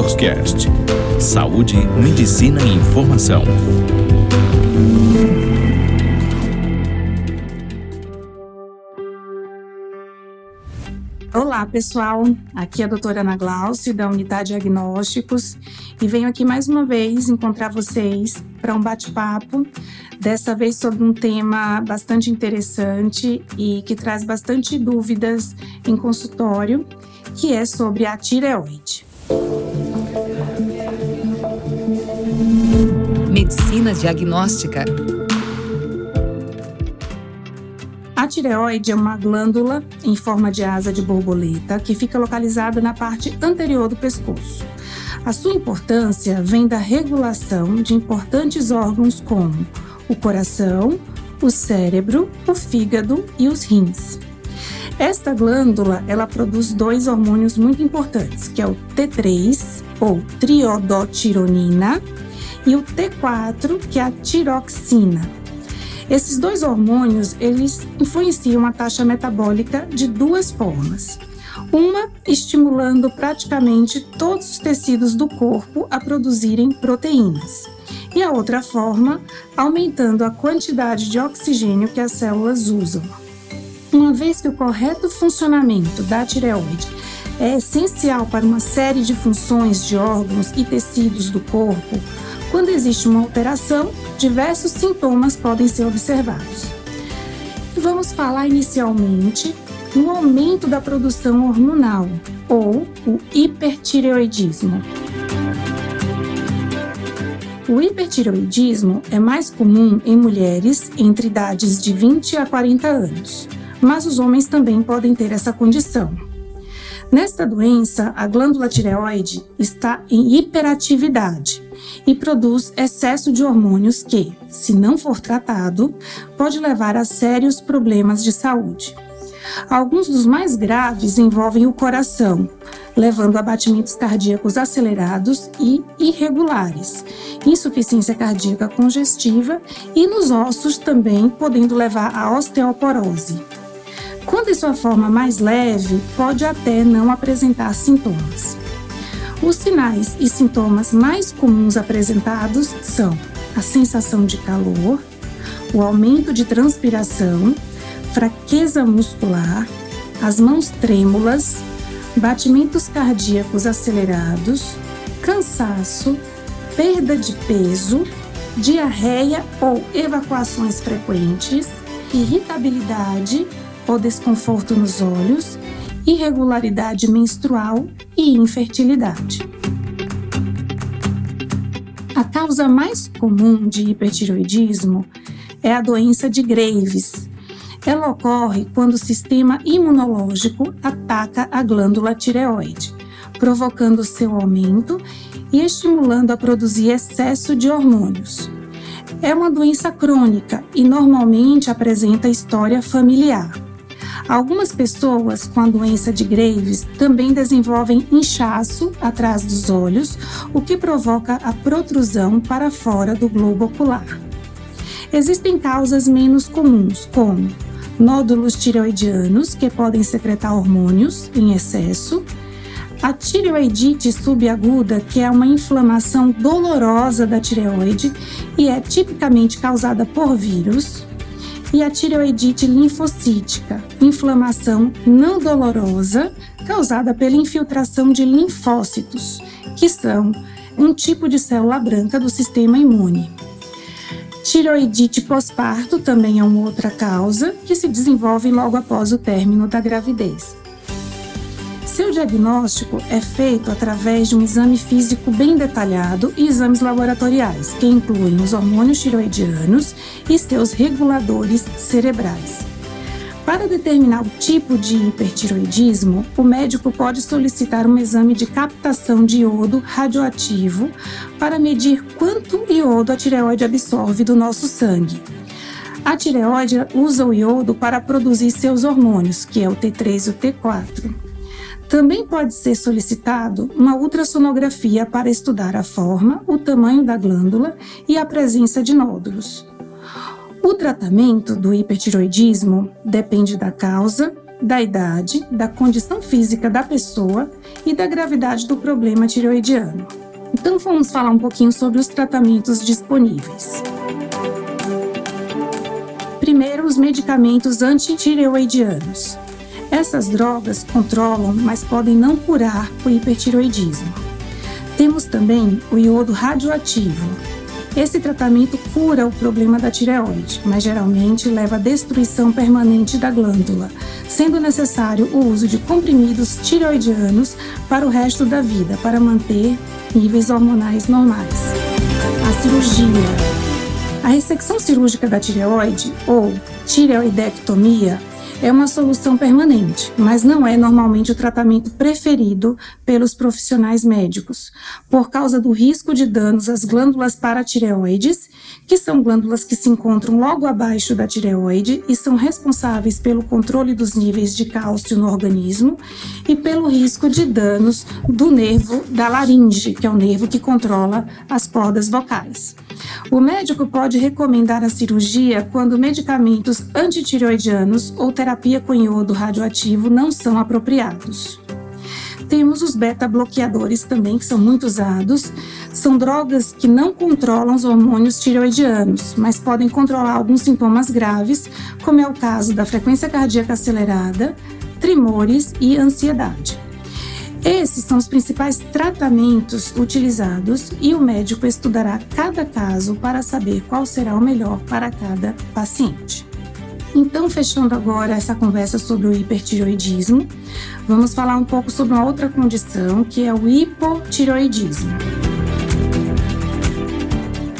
DoctorCast. Saúde, medicina e informação. Olá, pessoal. Aqui é a doutora Ana Glaucio, da Unidade Diagnósticos, e venho aqui mais uma vez encontrar vocês para um bate-papo, dessa vez sobre um tema bastante interessante e que traz bastante dúvidas em consultório, que é sobre a tireoide. Medicina diagnóstica. A tireoide é uma glândula em forma de asa de borboleta que fica localizada na parte anterior do pescoço. A sua importância vem da regulação de importantes órgãos como o coração, o cérebro, o fígado e os rins. Esta glândula, ela produz dois hormônios muito importantes, que é o T3 ou triodotironina e o T4, que é a tiroxina. Esses dois hormônios, eles influenciam a taxa metabólica de duas formas. Uma estimulando praticamente todos os tecidos do corpo a produzirem proteínas. E a outra forma, aumentando a quantidade de oxigênio que as células usam. Uma vez que o correto funcionamento da tireoide é essencial para uma série de funções de órgãos e tecidos do corpo, quando existe uma alteração, diversos sintomas podem ser observados. Vamos falar inicialmente no aumento da produção hormonal, ou o hipertireoidismo. O hipertireoidismo é mais comum em mulheres entre idades de 20 a 40 anos, mas os homens também podem ter essa condição. Nesta doença, a glândula tireoide está em hiperatividade e produz excesso de hormônios que, se não for tratado, pode levar a sérios problemas de saúde. Alguns dos mais graves envolvem o coração, levando a batimentos cardíacos acelerados e irregulares, insuficiência cardíaca congestiva e nos ossos também podendo levar à osteoporose. Quando em sua forma mais leve, pode até não apresentar sintomas. Os sinais e sintomas mais comuns apresentados são a sensação de calor, o aumento de transpiração, fraqueza muscular, as mãos trêmulas, batimentos cardíacos acelerados, cansaço, perda de peso, diarreia ou evacuações frequentes, irritabilidade ou desconforto nos olhos, irregularidade menstrual e infertilidade. A causa mais comum de hipertiroidismo é a doença de Graves. Ela ocorre quando o sistema imunológico ataca a glândula tireoide, provocando seu aumento e estimulando a produzir excesso de hormônios. É uma doença crônica e normalmente apresenta história familiar. Algumas pessoas com a doença de Graves também desenvolvem inchaço atrás dos olhos, o que provoca a protrusão para fora do globo ocular. Existem causas menos comuns, como nódulos tireoidianos, que podem secretar hormônios em excesso, a tireoidite subaguda, que é uma inflamação dolorosa da tireoide e é tipicamente causada por vírus, e a tireoidite linfocítica, inflamação não dolorosa causada pela infiltração de linfócitos, que são um tipo de célula branca do sistema imune. Tireoidite pós-parto também é uma outra causa que se desenvolve logo após o término da gravidez. Seu diagnóstico é feito através de um exame físico bem detalhado e exames laboratoriais, que incluem os hormônios tiroidianos e seus reguladores cerebrais. Para determinar o tipo de hipertiroidismo, o médico pode solicitar um exame de captação de iodo radioativo para medir quanto iodo a tireoide absorve do nosso sangue. A tireoide usa o iodo para produzir seus hormônios, que é o T3 e o T4. Também pode ser solicitado uma ultrassonografia para estudar a forma, o tamanho da glândula e a presença de nódulos. O tratamento do hipertiroidismo depende da causa, da idade, da condição física da pessoa e da gravidade do problema tireoidiano. Então vamos falar um pouquinho sobre os tratamentos disponíveis. Primeiro, os medicamentos antitireoidianos. Essas drogas controlam, mas podem não curar o hipertireoidismo. Temos também o iodo radioativo. Esse tratamento cura o problema da tireoide, mas geralmente leva à destruição permanente da glândula, sendo necessário o uso de comprimidos tireoidianos para o resto da vida para manter níveis hormonais normais. A cirurgia. A ressecção cirúrgica da tireoide, ou tireoidectomia, é uma solução permanente, mas não é normalmente o tratamento preferido pelos profissionais médicos, por causa do risco de danos às glândulas paratireoides, que são glândulas que se encontram logo abaixo da tireoide e são responsáveis pelo controle dos níveis de cálcio no organismo, e pelo risco de danos do nervo da laringe, que é o nervo que controla as cordas vocais. O médico pode recomendar a cirurgia quando medicamentos antitireoidianos ou terapia com iodo radioativo não são apropriados. Temos os beta-bloqueadores também, que são muito usados. São drogas que não controlam os hormônios tireoidianos, mas podem controlar alguns sintomas graves, como é o caso da frequência cardíaca acelerada, tremores e ansiedade. Esses são os principais tratamentos utilizados e o médico estudará cada caso para saber qual será o melhor para cada paciente. Então, fechando agora essa conversa sobre o hipertiroidismo, vamos falar um pouco sobre uma outra condição que é o hipotiroidismo.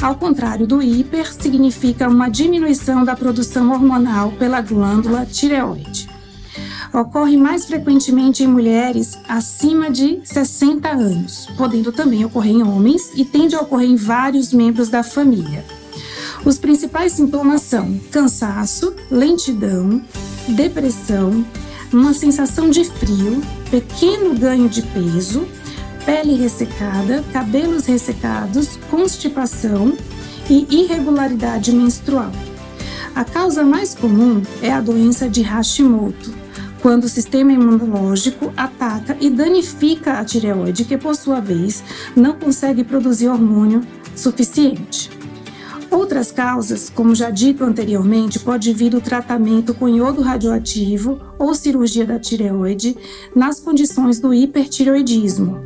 Ao contrário do hiper, significa uma diminuição da produção hormonal pela glândula tireoide ocorre mais frequentemente em mulheres acima de 60 anos, podendo também ocorrer em homens e tende a ocorrer em vários membros da família. Os principais sintomas são cansaço, lentidão, depressão, uma sensação de frio, pequeno ganho de peso, pele ressecada, cabelos ressecados, constipação e irregularidade menstrual. A causa mais comum é a doença de Hashimoto, quando o sistema imunológico ataca e danifica a tireoide, que por sua vez não consegue produzir hormônio suficiente. Outras causas, como já dito anteriormente, pode vir do tratamento com iodo radioativo ou cirurgia da tireoide nas condições do hipertireoidismo.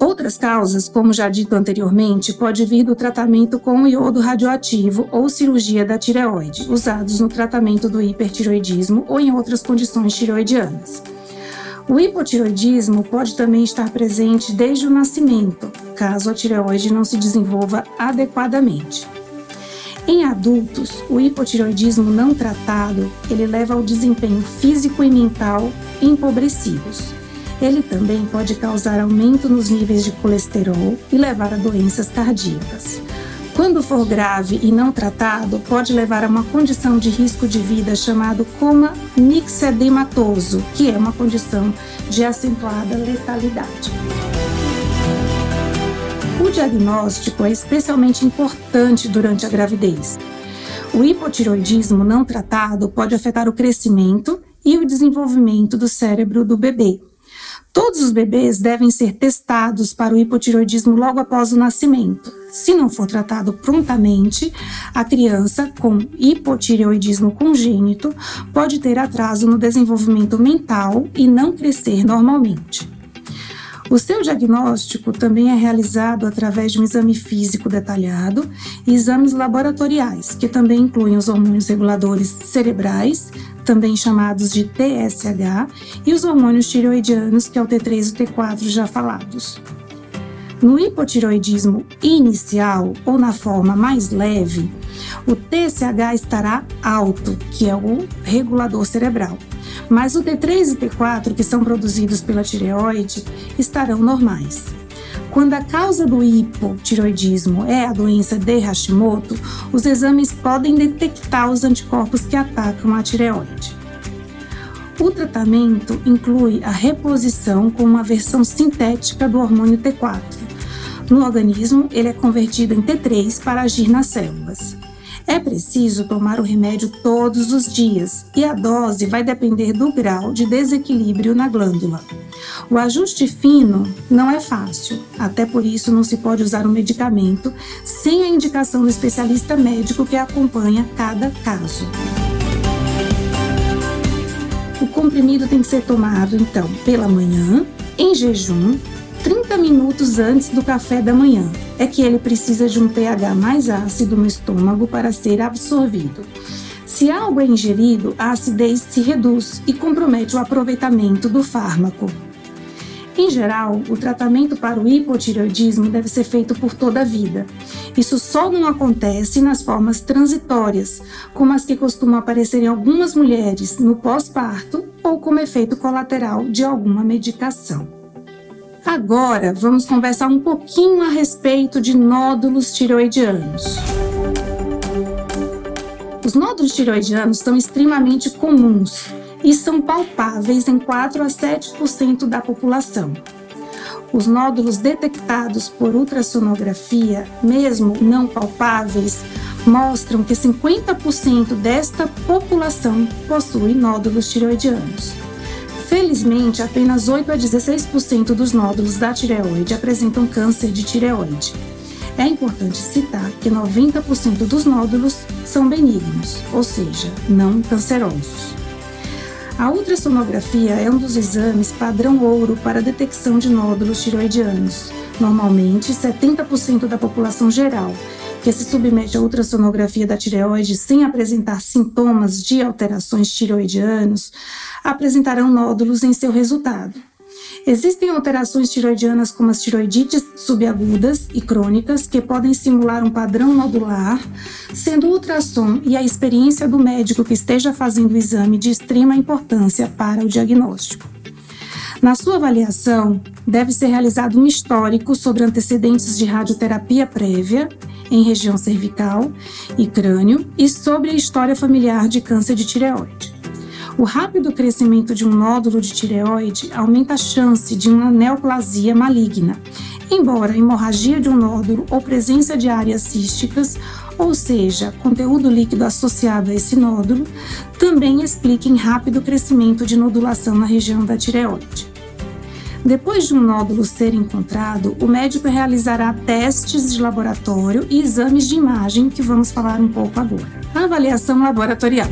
Outras causas, como já dito anteriormente, pode vir do tratamento com iodo radioativo ou cirurgia da tireoide, usados no tratamento do hipertireoidismo ou em outras condições tireoidianas. O hipotiroidismo pode também estar presente desde o nascimento, caso a tireoide não se desenvolva adequadamente. Em adultos, o hipotiroidismo não tratado, ele leva ao desempenho físico e mental empobrecidos. Ele também pode causar aumento nos níveis de colesterol e levar a doenças cardíacas. Quando for grave e não tratado, pode levar a uma condição de risco de vida chamado coma nixedematoso, que é uma condição de acentuada letalidade. O diagnóstico é especialmente importante durante a gravidez. O hipotiroidismo não tratado pode afetar o crescimento e o desenvolvimento do cérebro do bebê, Todos os bebês devem ser testados para o hipotiroidismo logo após o nascimento. Se não for tratado prontamente, a criança com hipotireoidismo congênito pode ter atraso no desenvolvimento mental e não crescer normalmente. O seu diagnóstico também é realizado através de um exame físico detalhado e exames laboratoriais, que também incluem os hormônios reguladores cerebrais, também chamados de TSH, e os hormônios tireoidianos, que é o T3 e o T4 já falados. No hipotiroidismo inicial ou na forma mais leve, o TSH estará alto, que é o regulador cerebral, mas o T3 e T4, que são produzidos pela tireoide, estarão normais. Quando a causa do hipotiroidismo é a doença de Hashimoto, os exames podem detectar os anticorpos que atacam a tireoide. O tratamento inclui a reposição com uma versão sintética do hormônio T4. No organismo, ele é convertido em T3 para agir nas células. É preciso tomar o remédio todos os dias e a dose vai depender do grau de desequilíbrio na glândula. O ajuste fino não é fácil, até por isso não se pode usar um medicamento sem a indicação do especialista médico que acompanha cada caso. O comprimido tem que ser tomado então pela manhã, em jejum, 30 minutos antes do café da manhã. É que ele precisa de um pH mais ácido no estômago para ser absorvido. Se algo é ingerido, a acidez se reduz e compromete o aproveitamento do fármaco. Em geral, o tratamento para o hipotireoidismo deve ser feito por toda a vida. Isso só não acontece nas formas transitórias, como as que costumam aparecer em algumas mulheres no pós-parto ou como efeito colateral de alguma medicação. Agora vamos conversar um pouquinho a respeito de nódulos tiroidianos. Os nódulos tiroidianos são extremamente comuns e são palpáveis em 4 a 7% da população. Os nódulos detectados por ultrassonografia, mesmo não palpáveis, mostram que 50% desta população possui nódulos tiroidianos. Felizmente, apenas 8 a 16% dos nódulos da tireoide apresentam câncer de tireoide. É importante citar que 90% dos nódulos são benignos, ou seja, não cancerosos. A ultrassonografia é um dos exames padrão ouro para detecção de nódulos tireoidianos. Normalmente, 70% da população geral que se submete à ultrassonografia da tireoide sem apresentar sintomas de alterações tireoidianos apresentarão nódulos em seu resultado. Existem alterações tiroidianas como as tiroidites subagudas e crônicas que podem simular um padrão nodular, sendo o ultrassom e a experiência do médico que esteja fazendo o exame de extrema importância para o diagnóstico. Na sua avaliação, deve ser realizado um histórico sobre antecedentes de radioterapia prévia em região cervical e crânio e sobre a história familiar de câncer de tireoide. O rápido crescimento de um nódulo de tireoide aumenta a chance de uma neoplasia maligna, embora hemorragia de um nódulo ou presença de áreas císticas, ou seja, conteúdo líquido associado a esse nódulo, também expliquem rápido crescimento de nodulação na região da tireoide. Depois de um nódulo ser encontrado, o médico realizará testes de laboratório e exames de imagem, que vamos falar um pouco agora. Avaliação laboratorial.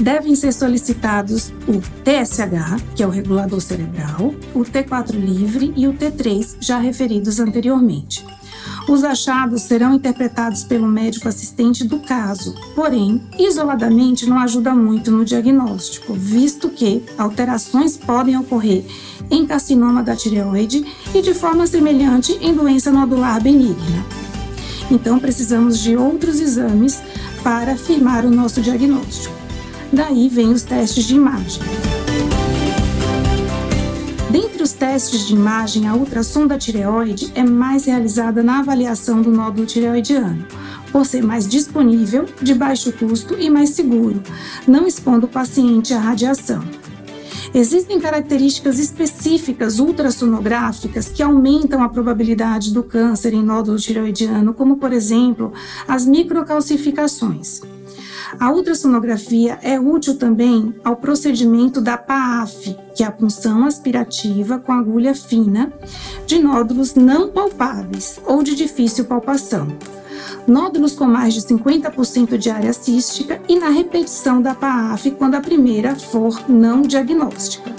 Devem ser solicitados o TSH, que é o regulador cerebral, o T4 livre e o T3, já referidos anteriormente. Os achados serão interpretados pelo médico assistente do caso, porém, isoladamente não ajuda muito no diagnóstico, visto que alterações podem ocorrer em carcinoma da tireoide e de forma semelhante em doença nodular benigna. Então, precisamos de outros exames para afirmar o nosso diagnóstico. Daí vem os testes de imagem. Testes de imagem, a ultrassom da tireoide é mais realizada na avaliação do nódulo tireoidiano, por ser mais disponível, de baixo custo e mais seguro, não expondo o paciente à radiação. Existem características específicas ultrassonográficas que aumentam a probabilidade do câncer em nódulo tireoidiano, como, por exemplo, as microcalcificações. A ultrassonografia é útil também ao procedimento da PAF, que é a punção aspirativa com agulha fina de nódulos não palpáveis ou de difícil palpação. Nódulos com mais de 50% de área cística e na repetição da PAF quando a primeira for não diagnóstica.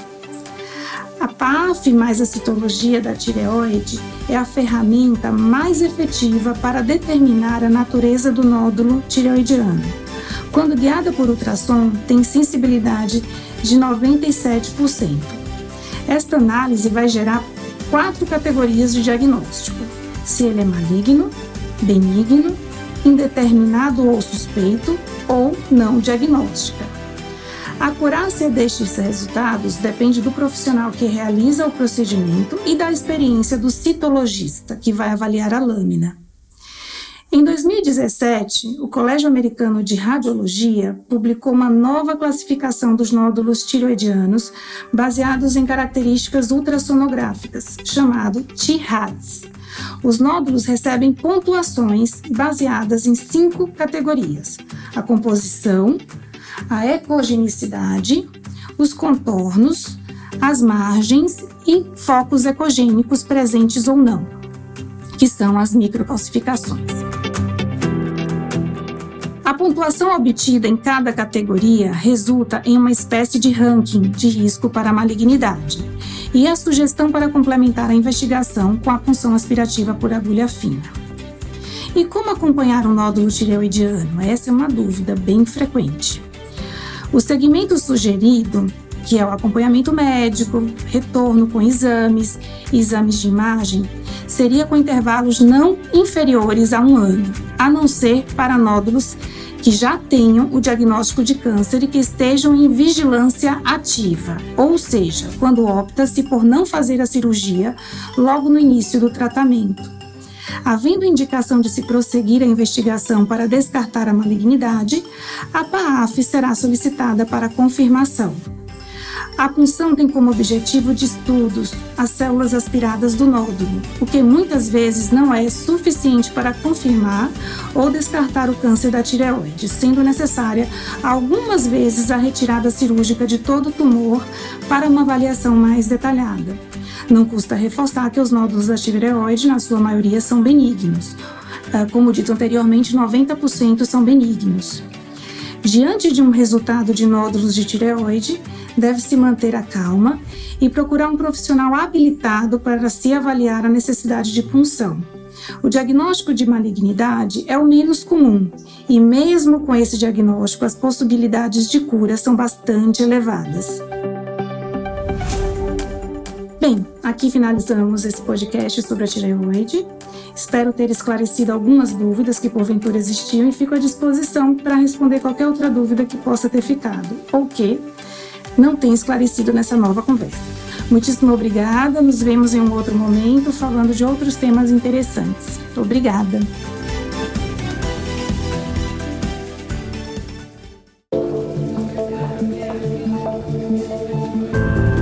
A PAF mais a citologia da tireoide é a ferramenta mais efetiva para determinar a natureza do nódulo tireoidiano quando guiada por ultrassom, tem sensibilidade de 97%. Esta análise vai gerar quatro categorias de diagnóstico: se ele é maligno, benigno, indeterminado ou suspeito ou não diagnóstica. A acurácia destes resultados depende do profissional que realiza o procedimento e da experiência do citologista, que vai avaliar a lâmina. Em 2017, o Colégio Americano de Radiologia publicou uma nova classificação dos nódulos tiroidianos baseados em características ultrassonográficas, chamado THADS. Os nódulos recebem pontuações baseadas em cinco categorias: a composição, a ecogenicidade, os contornos, as margens e focos ecogênicos presentes ou não, que são as microcalcificações. A pontuação obtida em cada categoria resulta em uma espécie de ranking de risco para a malignidade e a sugestão para complementar a investigação com a punção aspirativa por agulha fina. E como acompanhar o nódulo tireoidiano? Essa é uma dúvida bem frequente. O segmento sugerido, que é o acompanhamento médico, retorno com exames exames de imagem, seria com intervalos não inferiores a um ano, a não ser para nódulos que já tenham o diagnóstico de câncer e que estejam em vigilância ativa, ou seja, quando opta-se por não fazer a cirurgia logo no início do tratamento. Havendo indicação de se prosseguir a investigação para descartar a malignidade, a PAAF será solicitada para confirmação. A punção tem como objetivo de estudos as células aspiradas do nódulo, o que muitas vezes não é suficiente para confirmar ou descartar o câncer da tireoide, sendo necessária algumas vezes a retirada cirúrgica de todo o tumor para uma avaliação mais detalhada. Não custa reforçar que os nódulos da tireoide, na sua maioria, são benignos. Ah, como dito anteriormente, 90% são benignos. Diante de um resultado de nódulos de tireoide, deve-se manter a calma e procurar um profissional habilitado para se avaliar a necessidade de punção. O diagnóstico de malignidade é o menos comum e, mesmo com esse diagnóstico, as possibilidades de cura são bastante elevadas. Bem, aqui finalizamos esse podcast sobre a tireoide. Espero ter esclarecido algumas dúvidas que porventura existiam e fico à disposição para responder qualquer outra dúvida que possa ter ficado ou que não tenha esclarecido nessa nova conversa. Muitíssimo obrigada, nos vemos em um outro momento falando de outros temas interessantes. Obrigada.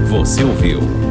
Você ouviu